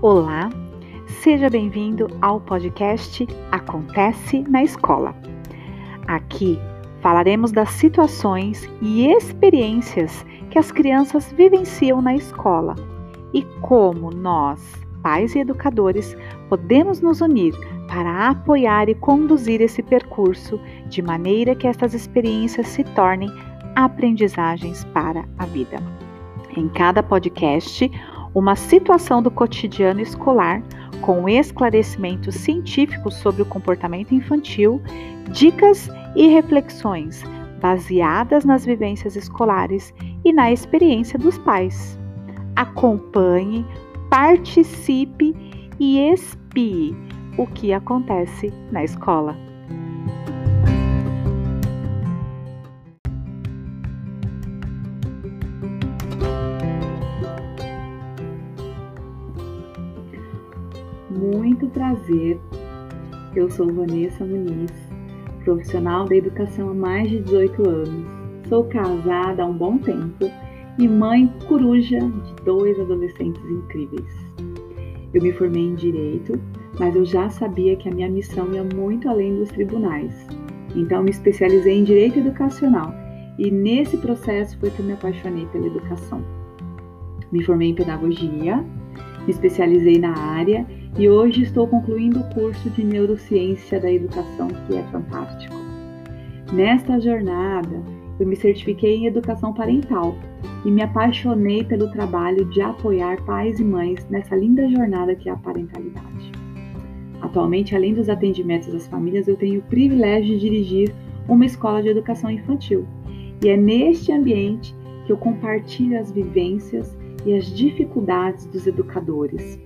Olá, seja bem-vindo ao podcast Acontece na Escola. Aqui falaremos das situações e experiências que as crianças vivenciam na escola e como nós, pais e educadores, podemos nos unir para apoiar e conduzir esse percurso de maneira que estas experiências se tornem aprendizagens para a vida. Em cada podcast, uma situação do cotidiano escolar com esclarecimentos científicos sobre o comportamento infantil, dicas e reflexões baseadas nas vivências escolares e na experiência dos pais. Acompanhe, participe e espie o que acontece na escola. Muito prazer. Eu sou Vanessa Muniz, profissional da educação há mais de 18 anos. Sou casada há um bom tempo e mãe coruja de dois adolescentes incríveis. Eu me formei em direito, mas eu já sabia que a minha missão ia muito além dos tribunais. Então me especializei em direito educacional e nesse processo foi que eu me apaixonei pela educação. Me formei em pedagogia, me especializei na área e hoje estou concluindo o curso de neurociência da educação, que é fantástico. Nesta jornada, eu me certifiquei em educação parental e me apaixonei pelo trabalho de apoiar pais e mães nessa linda jornada que é a parentalidade. Atualmente, além dos atendimentos às famílias, eu tenho o privilégio de dirigir uma escola de educação infantil. E é neste ambiente que eu compartilho as vivências e as dificuldades dos educadores,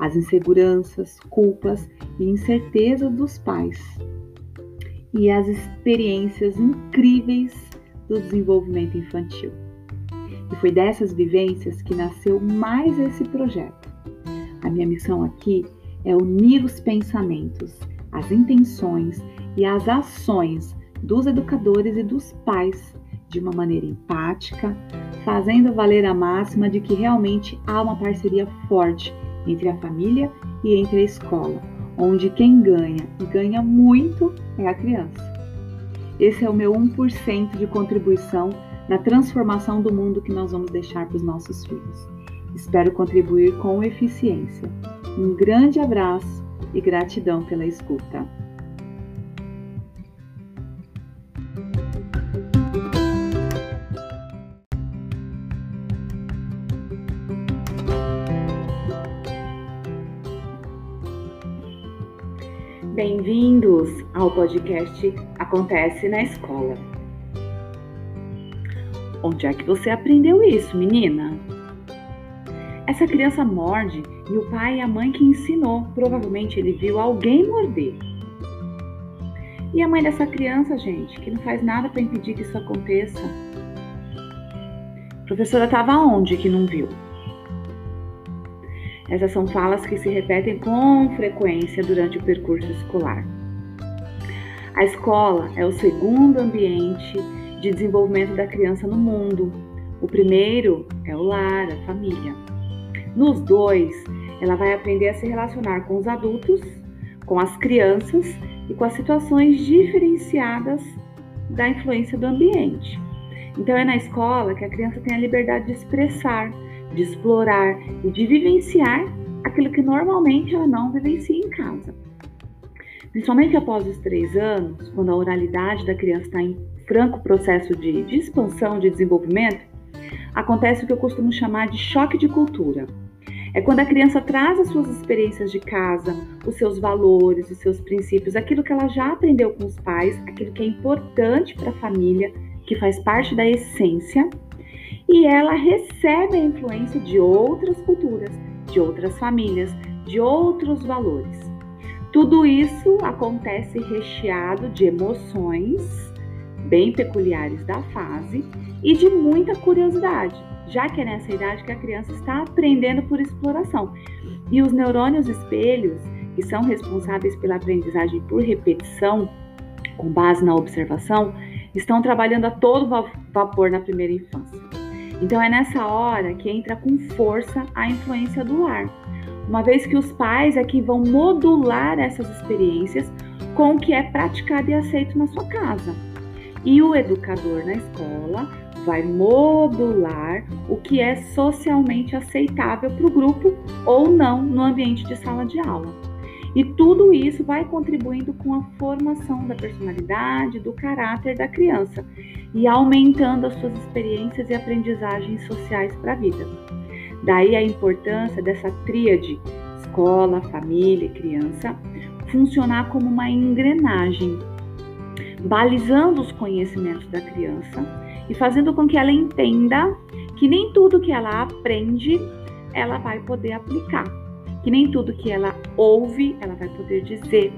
as inseguranças, culpas e incertezas dos pais e as experiências incríveis do desenvolvimento infantil. E foi dessas vivências que nasceu mais esse projeto. A minha missão aqui é unir os pensamentos, as intenções e as ações dos educadores e dos pais de uma maneira empática, fazendo valer a máxima de que realmente há uma parceria forte entre a família e entre a escola, onde quem ganha e ganha muito é a criança. Esse é o meu 1% de contribuição na transformação do mundo que nós vamos deixar para os nossos filhos. Espero contribuir com eficiência. Um grande abraço e gratidão pela escuta. Bem-vindos ao podcast Acontece na Escola. Onde é que você aprendeu isso, menina? Essa criança morde e o pai e a mãe que ensinou. Provavelmente ele viu alguém morder. E a mãe dessa criança, gente, que não faz nada para impedir que isso aconteça. A professora estava onde que não viu? Essas são falas que se repetem com frequência durante o percurso escolar. A escola é o segundo ambiente de desenvolvimento da criança no mundo. O primeiro é o lar, a família. Nos dois, ela vai aprender a se relacionar com os adultos, com as crianças e com as situações diferenciadas da influência do ambiente. Então, é na escola que a criança tem a liberdade de expressar de explorar e de vivenciar aquilo que normalmente ela não vivencia em casa. Principalmente após os três anos, quando a oralidade da criança está em franco processo de, de expansão, de desenvolvimento, acontece o que eu costumo chamar de choque de cultura. É quando a criança traz as suas experiências de casa, os seus valores, os seus princípios, aquilo que ela já aprendeu com os pais, aquilo que é importante para a família, que faz parte da essência, e ela recebe a influência de outras culturas, de outras famílias, de outros valores. Tudo isso acontece recheado de emoções bem peculiares da fase e de muita curiosidade, já que é nessa idade que a criança está aprendendo por exploração. E os neurônios espelhos, que são responsáveis pela aprendizagem por repetição, com base na observação, estão trabalhando a todo vapor na primeira infância. Então é nessa hora que entra com força a influência do lar, uma vez que os pais é que vão modular essas experiências com o que é praticado e aceito na sua casa. E o educador na escola vai modular o que é socialmente aceitável para o grupo ou não no ambiente de sala de aula. E tudo isso vai contribuindo com a formação da personalidade, do caráter da criança e aumentando as suas experiências e aprendizagens sociais para a vida. Daí a importância dessa tríade escola, família e criança funcionar como uma engrenagem, balizando os conhecimentos da criança e fazendo com que ela entenda que nem tudo que ela aprende ela vai poder aplicar, que nem tudo que ela ouve ela vai poder dizer,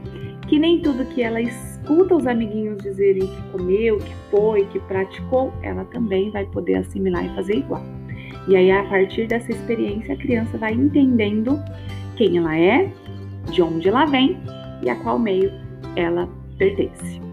que nem tudo que ela escuta os amiguinhos dizerem que comeu, que foi, que praticou, ela também vai poder assimilar e fazer igual. E aí, a partir dessa experiência, a criança vai entendendo quem ela é, de onde ela vem e a qual meio ela pertence.